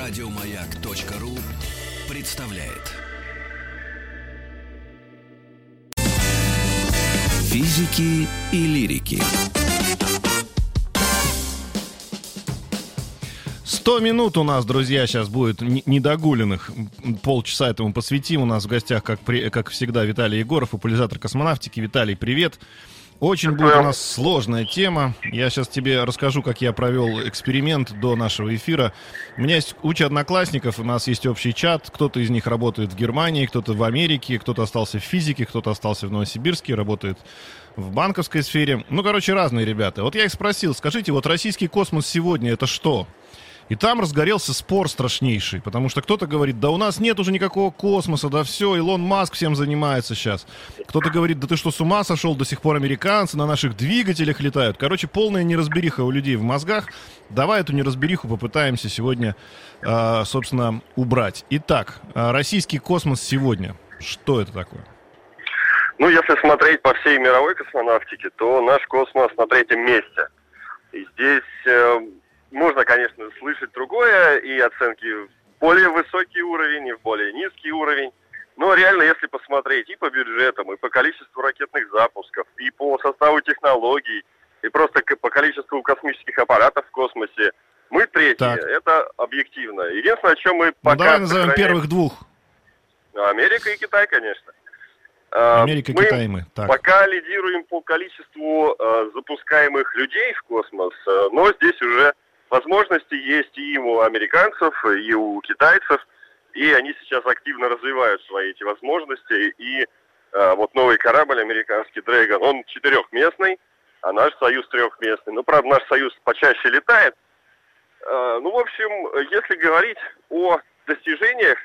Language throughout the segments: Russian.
Радиомаяк.ру представляет. Физики и лирики. 100 минут у нас, друзья, сейчас будет недогуленных. Полчаса этому посвятим. У нас в гостях, как, при- как всегда, Виталий Егоров, популяризатор космонавтики. Виталий, привет. Очень будет у нас сложная тема. Я сейчас тебе расскажу, как я провел эксперимент до нашего эфира. У меня есть куча одноклассников, у нас есть общий чат. Кто-то из них работает в Германии, кто-то в Америке, кто-то остался в физике, кто-то остался в Новосибирске, работает в банковской сфере. Ну, короче, разные ребята. Вот я их спросил, скажите, вот российский космос сегодня это что? И там разгорелся спор страшнейший, потому что кто-то говорит, да у нас нет уже никакого космоса, да все, Илон Маск всем занимается сейчас. Кто-то говорит, да ты что, с ума сошел, до сих пор американцы на наших двигателях летают. Короче, полная неразбериха у людей в мозгах. Давай эту неразбериху попытаемся сегодня, э, собственно, убрать. Итак, э, российский космос сегодня. Что это такое? Ну, если смотреть по всей мировой космонавтике, то наш космос на третьем месте. И здесь э, можно, конечно, слышать другое, и оценки в более высокий уровень, и в более низкий уровень. Но реально, если посмотреть и по бюджетам, и по количеству ракетных запусков, и по составу технологий, и просто по количеству космических аппаратов в космосе, мы третьи. Так. Это объективно. Единственное, о чем мы Ну, пока... давай назовем сохраняем- первых двух. Америка и Китай, конечно. А, Америка, мы Китай мы. Так. Пока лидируем по количеству э, запускаемых людей в космос, э, но здесь уже возможности есть и у американцев, и у китайцев, и они сейчас активно развивают свои эти возможности. И э, вот новый корабль американский Дрейган, он четырехместный, а наш Союз трехместный. Ну, правда, наш Союз почаще летает. Э, ну, в общем, если говорить о достижениях,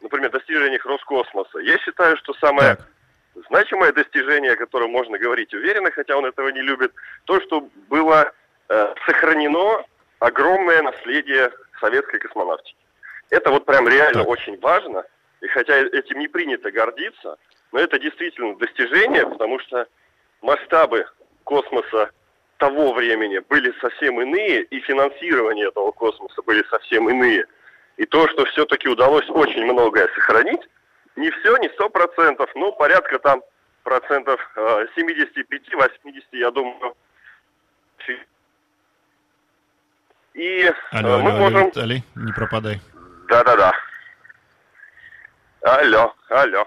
например, достижениях Роскосмоса, я считаю, что самое Так. значимое достижение, о котором можно говорить уверенно, хотя он этого не любит, то, что было э, сохранено огромное наследие советской космонавтики. Это вот прям реально Так. очень важно, и хотя этим не принято гордиться, но это действительно достижение, потому что масштабы космоса того времени были совсем иные, и финансирование этого космоса были совсем иные. И то, что все-таки удалось очень многое сохранить, не все, не сто процентов, но порядка там процентов э, 75-80, я думаю. И э, Алло, мы алло, можем... Виталий, не пропадай. Да-да-да. Алло, алло.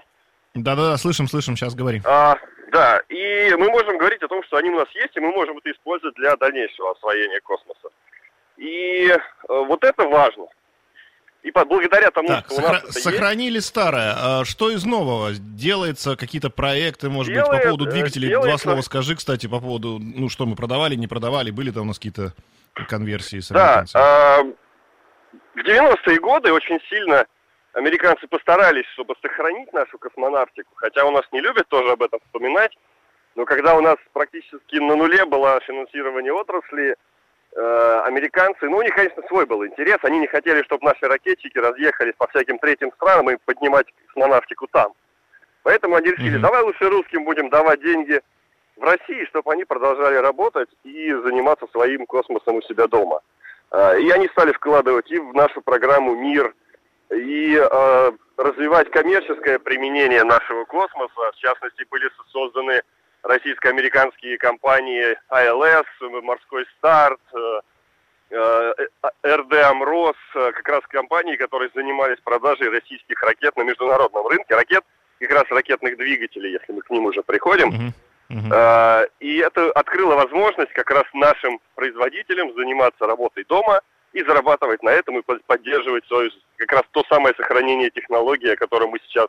Да-да-да, слышим, слышим, сейчас говори. А, да, и мы можем говорить о том, что они у нас есть, и мы можем это использовать для дальнейшего освоения космоса. И э, вот это важно. И по- благодаря тому, Так, что у сохра- нас это есть, сохранили старое. А что из нового? Делается какие-то проекты, может быть, Делает, по поводу э, двигателей? Два делается. слова скажи, кстати, по поводу, ну, что мы продавали, не продавали, были там у нас какие-то конверсии с Да, а, в 90-е годы очень сильно американцы постарались, чтобы сохранить нашу космонавтику, хотя у нас не любят тоже об этом вспоминать, но когда у нас практически на нуле было финансирование отрасли, э, американцы, ну, у них, конечно, свой был интерес, они не хотели, чтобы наши ракетчики разъехались по всяким третьим странам и поднимать космонавтику там. Поэтому они решили, Мгм. давай лучше русским будем давать деньги в России, чтобы они продолжали работать и заниматься своим космосом у себя дома. А, И они стали вкладывать и в нашу программу «Мир», и э, развивать коммерческое применение нашего космоса. В частности, были созданы российско-американские компании АЛС, «Морской старт», э, э, РД «Амрос», э, как раз компании, которые занимались продажей российских ракет на международном рынке. Ракет, как раз ракетных двигателей, если мы к ним уже приходим. Мгм, Э, И это открыло возможность как раз нашим производителям заниматься работой дома и зарабатывать на этом и под- поддерживать свое, как раз то самое сохранение технологии, о котором мы сейчас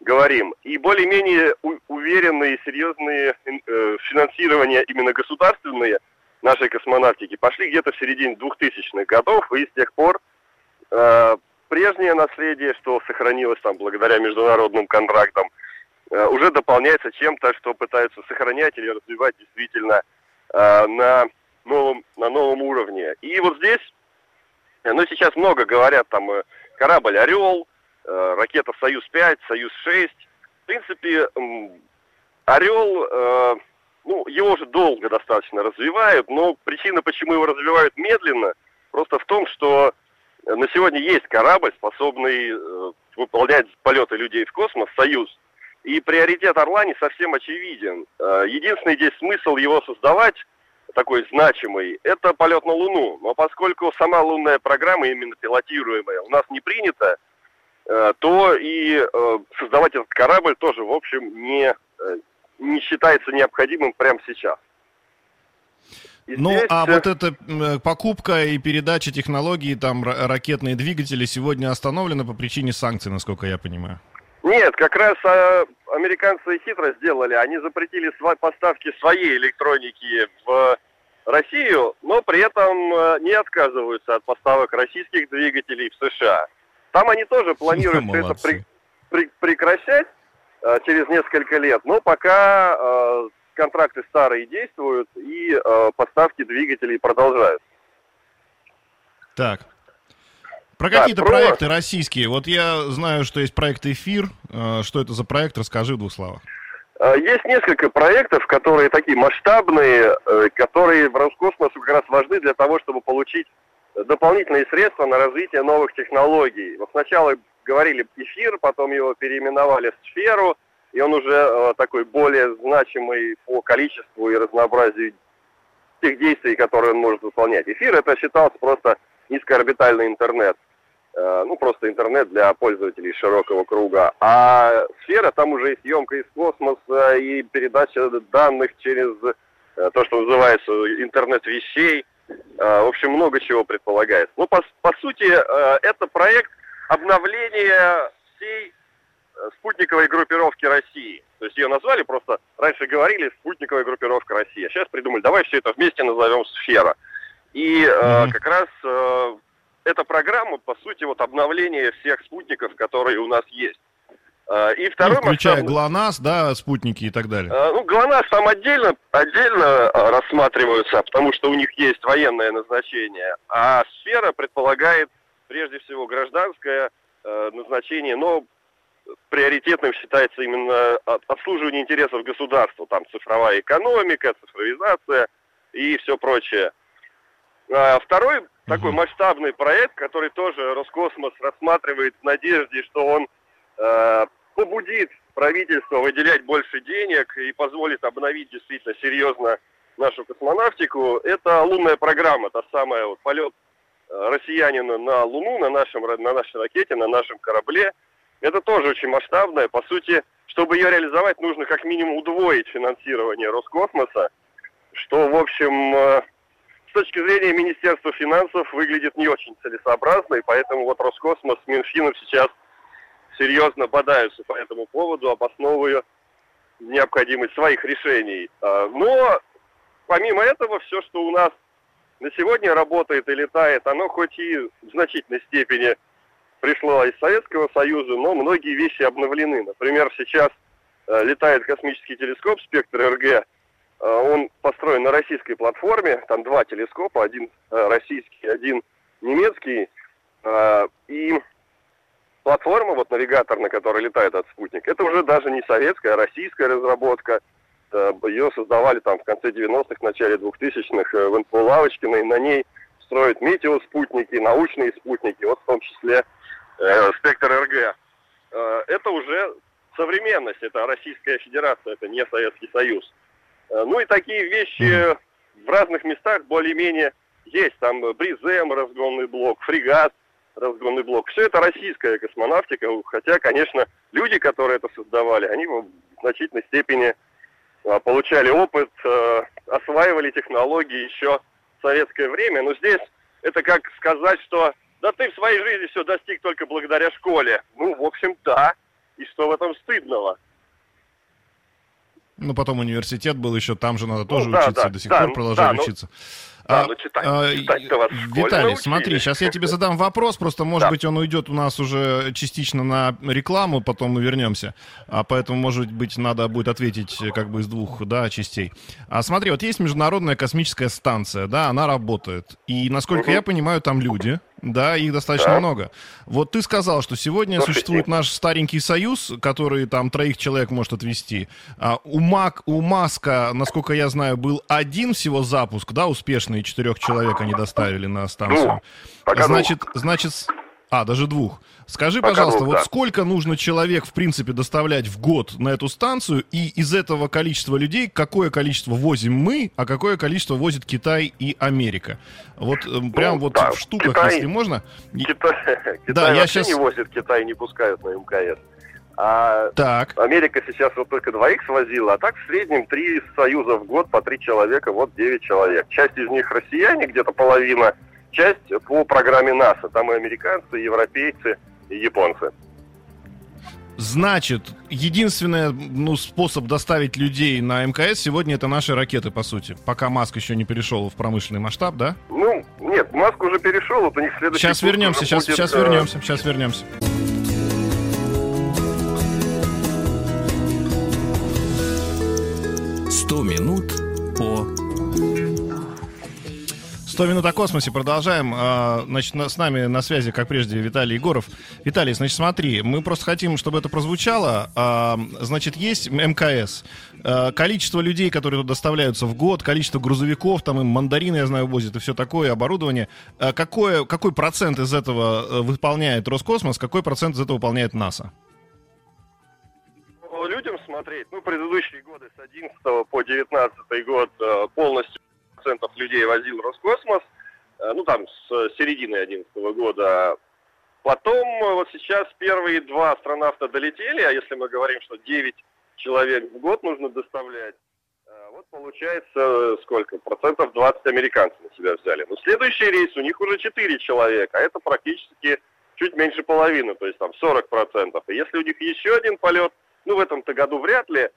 говорим. И более-менее уверенные, серьезные э, финансирования именно государственные нашей космонавтики пошли где-то в середине 2000-х годов, и с тех пор э, прежнее наследие, что сохранилось там благодаря международным контрактам, уже дополняется чем-то, что пытаются сохранять или развивать действительно э, на новом, на новом уровне. И вот здесь, э, ну, сейчас много говорят, там, э, корабль «Орел», э, ракета «Союз-5», «Союз-6». В принципе, «Орел», э, ну, его уже долго достаточно развивают, но причина, почему его развивают медленно, просто в том, что на сегодня есть корабль, способный э, выполнять полеты людей в космос, «Союз». И приоритет «Орла» не совсем очевиден. Э, единственный здесь смысл его создавать, такой значимый, это полет на Луну. Но поскольку сама лунная программа, именно пилотируемая, у нас не принята, э, то и э, создавать этот корабль тоже, в общем, не, не считается необходимым прямо сейчас. И ну, здесь... а вот эта покупка и передача технологий, там, ракетные двигатели сегодня остановлена по причине санкций, насколько я понимаю. Нет, как раз а, американцы хитро сделали. Они запретили сва- поставки своей электроники в Россию, но при этом а, не отказываются от поставок российских двигателей в США. Там они тоже планируют все это при- при- прекращать а, через несколько лет, но пока а, контракты старые действуют и э, поставки двигателей продолжаются. Так. Про да, какие-то про... проекты российские. Вот я знаю, что есть проект «Эфир». Э, что это за проект? Расскажи в двух словах. Э, есть несколько проектов, которые такие масштабные, э, которые в Роскосмосу как раз важны для того, чтобы получить дополнительные средства на развитие новых технологий. Вот сначала говорили «Эфир», потом его переименовали в «Сферу», и он уже такой более значимый по количеству и разнообразию тех действий, которые он может выполнять. Эфир это считался просто низкоорбитальный интернет. Э, ну, просто интернет для пользователей широкого круга. А сфера, там уже и съемка из космоса, и передача данных через э, то, что называется интернет вещей. Э, в общем, много чего предполагается. Ну, по, по сути, э, это проект обновления всей Э, спутниковой группировки России. То есть ее назвали просто, раньше говорили спутниковая группировка России, а сейчас придумали, давай все это вместе назовем сфера. И mm-hmm. как раз э, эта программа, по сути, вот обновление всех спутников, которые у нас есть. Э, и второй ну, включая масштаб... ГЛОНАСС, да, спутники и так далее. Э, ну, ГЛОНАСС там отдельно, отдельно рассматриваются, потому что у них есть военное назначение. А сфера предполагает, прежде всего, гражданское назначение, но приоритетным считается именно обслуживание интересов государства. Там цифровая экономика, цифровизация и все прочее. А второй. Такой масштабный проект, который тоже Роскосмос рассматривает в надежде, что он э, побудит правительство выделять больше денег и позволит обновить действительно серьезно нашу космонавтику, это лунная программа, та самая вот полет э, россиянина на Луну, на, нашем, на нашей ракете, на нашем корабле – это тоже очень масштабное. По сути, чтобы ее реализовать, нужно как минимум удвоить финансирование Роскосмоса, что, в общем, э, с точки зрения Министерства финансов выглядит не очень целесообразно, и поэтому вот Роскосмос с Минфином сейчас серьезно бодаются по этому поводу, обосновывая необходимость своих решений. А, но помимо этого, все, что у нас на сегодня работает и летает, оно хоть и в значительной степени пришло из Советского Союза, но многие вещи обновлены. Например, сейчас э, летает космический телескоп «Спектр РГ». Э, он построен на российской платформе. Там два телескопа, один э, российский, один немецкий. Э, и платформа, вот навигатор, на которой летает этот спутник, это уже даже не советская, а российская разработка. Ее создавали там в конце 90-х, начале 2000-х э, в НПО Лавочкиной. На ней строят метеоспутники, научные спутники, вот в том числе э, спектр РГ. Э, это уже современность, это Российская Федерация, это не Советский Союз. Э, ну и такие вещи в разных местах более-менее есть. Там Бризем, разгонный блок, фрегат, разгонный блок. Все это российская космонавтика, хотя, конечно, люди, которые это создавали, они в значительной степени э, получали опыт, э, осваивали технологии еще в советское время. Но здесь это как сказать, что да ты в своей жизни все достиг только благодаря школе. Ну, в общем, да. И что в этом стыдного? Ну, потом университет был еще, там же надо ну, тоже да, учиться, да, до сих да, пор продолжать да, ну, учиться. Да, а, ну читать, а, читать вас Виталий, смотри, сейчас я тебе задам вопрос, просто, может да. быть, он уйдет у нас уже частично на рекламу, потом мы вернемся. А поэтому, может быть, надо будет ответить как бы из двух, да, частей. А смотри, вот есть Международная космическая станция, да, она работает. И, насколько угу. я понимаю, там люди, Да, их достаточно да. много. Вот ты сказал, что сегодня Слушайте. существует наш старенький союз, который там троих человек может отвести. А у, Мак, у Маска, насколько я знаю, был один всего запуск, да, успешный, четырех человек они доставили на станцию. Ну, значит, значит, а, даже двух. Скажи, Пока пожалуйста, двух, вот да. сколько нужно человек, в принципе, доставлять в год на эту станцию, и из этого количества людей какое количество возим мы, а какое количество возит Китай и Америка? Вот э, ну, прям вот да. в штуках, Китай, если можно. Китай, да, я сейчас... не возит, Китай не пускают на МКС. А так. Америка сейчас вот только двоих свозила, а так в среднем три союза в год по три человека, вот девять человек. Часть из них россияне, где-то половина, часть по программе НАСА. Там и американцы, и европейцы, и японцы. Значит, единственный ну, способ доставить людей на МКС сегодня это наши ракеты, по сути. Пока Маск еще не перешел в промышленный масштаб, да? Ну, нет, Маск уже перешел, вот у них следующий... Сейчас вернемся, сейчас, будет, сейчас вернемся, сейчас вернемся. 100 минут по 100 минут о космосе. Продолжаем. А, значит, с нами на связи, как прежде, Виталий Егоров. Виталий, значит, смотри, мы просто хотим, чтобы это прозвучало. А, значит, есть МКС. А, количество людей, которые тут доставляются в год, количество грузовиков, там им мандарины, я знаю, возят и все такое, оборудование. Какое, какой процент из этого э, выполняет Роскосмос, какой процент из этого выполняет НАСА? Людям смотреть, ну, предыдущие годы с 11 по 19 год э, полностью людей возил Роскосмос, э, ну там с середины 2011 года. Потом э, вот сейчас первые два астронавта долетели, а если мы говорим, что 9 человек в год нужно доставлять, э, вот получается сколько? Процентов 20 американцев на себя взяли. Но следующий рейс у них уже 4 человека, а это практически чуть меньше половины, то есть там 40 процентов. И если у них еще один полет, ну в этом-то году вряд ли,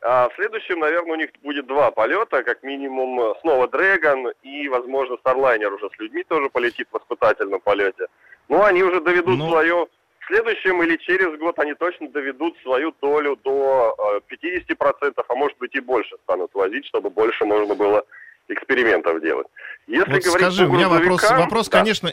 а в следующем, наверное, у них будет два полета, как минимум э, снова Dragon и, возможно, Starliner уже с людьми тоже полетит в испытательном полете. Ну, они уже доведут ну... свое... В следующем или через год они точно доведут свою долю до э, 50%, а может быть и больше станут возить, чтобы больше можно было экспериментов делать. Если вот говорить скажи, у меня вопрос, вопрос да. конечно,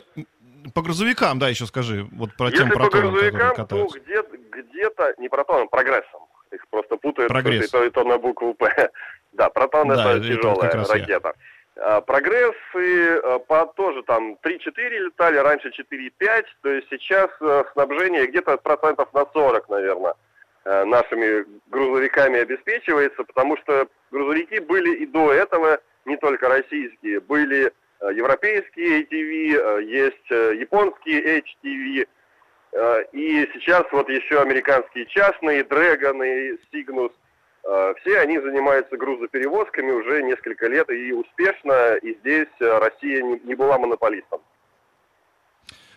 по грузовикам, да, еще скажи, вот про Если тем протонам, по грузовикам, то где-то, где-то, не протоном, прогрессом их просто путают Прогресс. и то, и то на букву П. да, протон да, это, тяжелая ракета. Я. Прогресс и а, по тоже там 3-4 летали, раньше 4-5, то есть сейчас а, снабжение где-то процентов на 40, наверное, а, нашими грузовиками обеспечивается, потому что грузовики были и до этого не только российские, были европейские ATV, есть японские HTV, Э, и сейчас вот еще американские частные, Dragon и Cygnus, э, все они занимаются грузоперевозками уже несколько лет и успешно, и здесь э, Россия не была монополистом.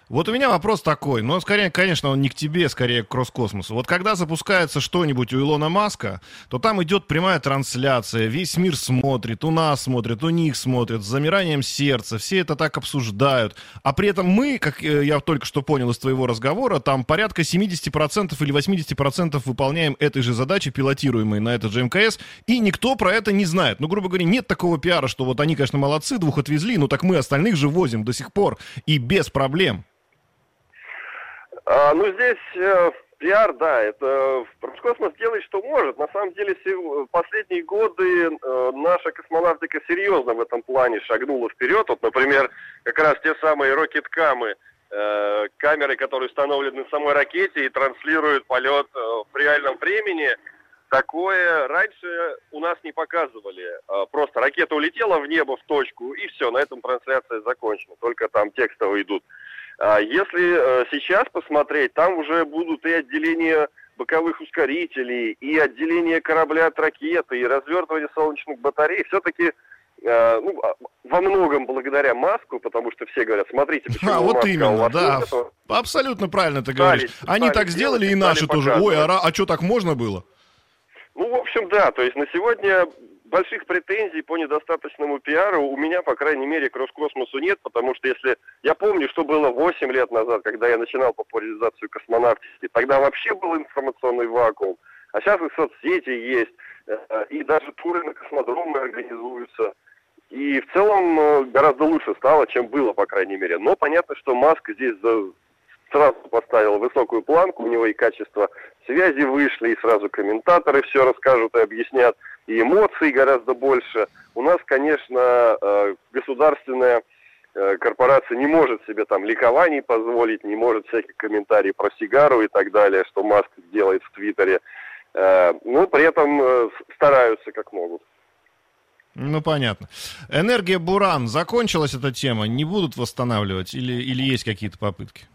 Вот у меня вопрос такой, но скорее, конечно, он не к тебе, скорее к Роскосмосу. Вот когда запускается что-нибудь у Илона Маска, то там идет прямая трансляция, весь мир смотрит, у нас смотрит, у них смотрят, с замиранием сердца, все это так обсуждают. А при этом мы, как э, я только что понял из твоего разговора, там порядка 70% или 80% выполняем этой же задачи, пилотируемой на этот же МКС, и никто про это не знает. Ну, грубо говоря, нет такого пиара, что вот они, конечно, молодцы, двух отвезли, но так мы остальных же возим до сих пор, и без проблем. А, ну, здесь э, пиар, да, это Роскосмос делает, что может. На самом деле, последние годы э, наша космонавтика серьезно в этом плане шагнула вперед. Вот, например, как раз те самые рокеткамы, э, камеры, которые установлены на самой ракете и транслируют полет э, в реальном времени. Такое раньше у нас не показывали. Э, просто ракета улетела в небо в точку, и все, на этом трансляция закончена. Только там текстово идут. А если э, сейчас посмотреть, там уже будут и отделения боковых ускорителей, и отделение корабля от ракеты, и развертывание солнечных батарей. Все-таки э, ну, а, во многом благодаря Маску, потому что все говорят, смотрите, почему А, вот именно, да. Нету. Абсолютно правильно ты говоришь. Стали, Они стали так сделали, и наши тоже. Ой, а, а что так можно было? Ну, в общем, да. То есть на сегодня больших претензий по недостаточному пиару у меня, по крайней мере, к Роскосмосу нет, потому что если... Я помню, что было 8 лет назад, когда я начинал популяризацию космонавтики, тогда вообще был информационный вакуум, а сейчас и соцсети есть, э, и даже туры на космодромы организуются. И в целом э, гораздо лучше стало, чем было, по крайней мере. Но понятно, что Маск здесь сразу поставил высокую планку, у него и качество связи вышли, и сразу комментаторы все расскажут и объяснят, и эмоций гораздо больше. У нас, конечно, э, государственная э, корпорация не может себе там ликований позволить, не может всяких комментариев про сигару и так далее, что Маск делает в Твиттере. Но при этом стараются как могут. Ну, понятно. Энергия Буран. Закончилась эта тема? Не будут восстанавливать или, или есть какие-то попытки?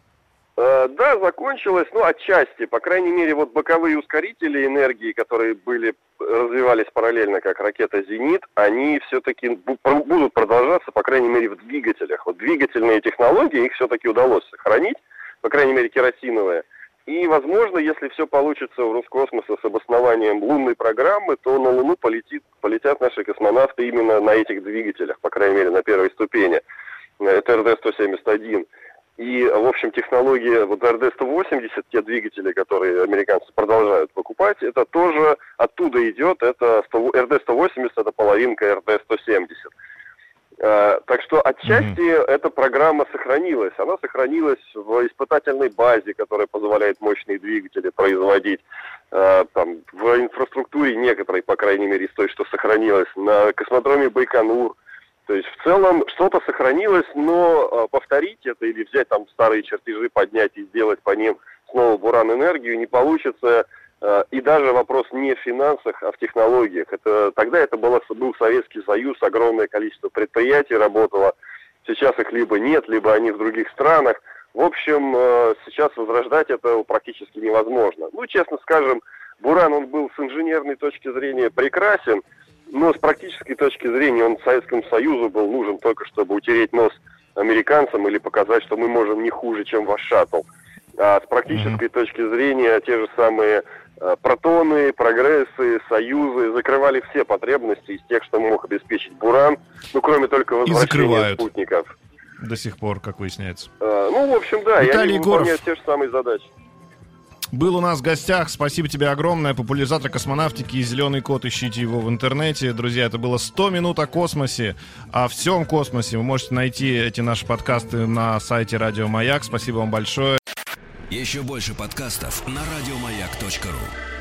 Э, да, закончилась, ну, отчасти. По крайней мере, вот боковые ускорители энергии, которые были, развивались параллельно, как ракета «Зенит», они все-таки будут продолжаться, по крайней мере, в двигателях. Вот двигательные технологии, их все-таки удалось сохранить, по крайней мере, керосиновые. И, возможно, если все получится у Роскосмоса с обоснованием лунной программы, то на Луну полетит, полетят наши космонавты именно на этих двигателях, по крайней мере, на первой ступени. Это РД-171. И, в общем, технология вот РД-180, те двигатели, которые американцы продолжают покупать, это тоже оттуда идет. Это РД-180, это половинка РД-170. Э, так что отчасти mm-hmm. эта программа сохранилась. Она сохранилась в испытательной базе, которая позволяет мощные двигатели производить. Э, там, в инфраструктуре некоторой, по крайней мере, из той, что сохранилось. На космодроме Байконур. То есть в целом что-то сохранилось, но э, повторить это или взять там старые чертежи, поднять и сделать по ним снова буран-энергию не получится Э, и даже вопрос не в финансах, а в технологиях. Это, тогда это было, был Советский Союз, огромное количество предприятий работало. Сейчас их либо нет, либо они в других странах. В общем, э, сейчас возрождать это практически невозможно. Ну, честно скажем, Буран, он был с инженерной точки зрения прекрасен, но с практической точки зрения он Советскому Союзу был нужен только, чтобы утереть нос американцам или показать, что мы можем не хуже, чем ваш шаттл. А с практической mm-hmm. точки зрения те же самые Э, протоны, прогрессы, союзы закрывали все потребности из тех, что мог обеспечить Буран, ну, кроме только возвращения спутников. До сих пор, как выясняется. А, ну, в общем, да, Виталий и они выполняют те же самые задачи. Был у нас в гостях. Спасибо тебе огромное. Популяризатор космонавтики и зеленый кот. Ищите его в интернете. Друзья, это было 100 минут о космосе. О всем космосе. Вы можете найти эти наши подкасты на сайте Радио Маяк. Спасибо вам большое. Еще больше подкастов на радиомаяк.ру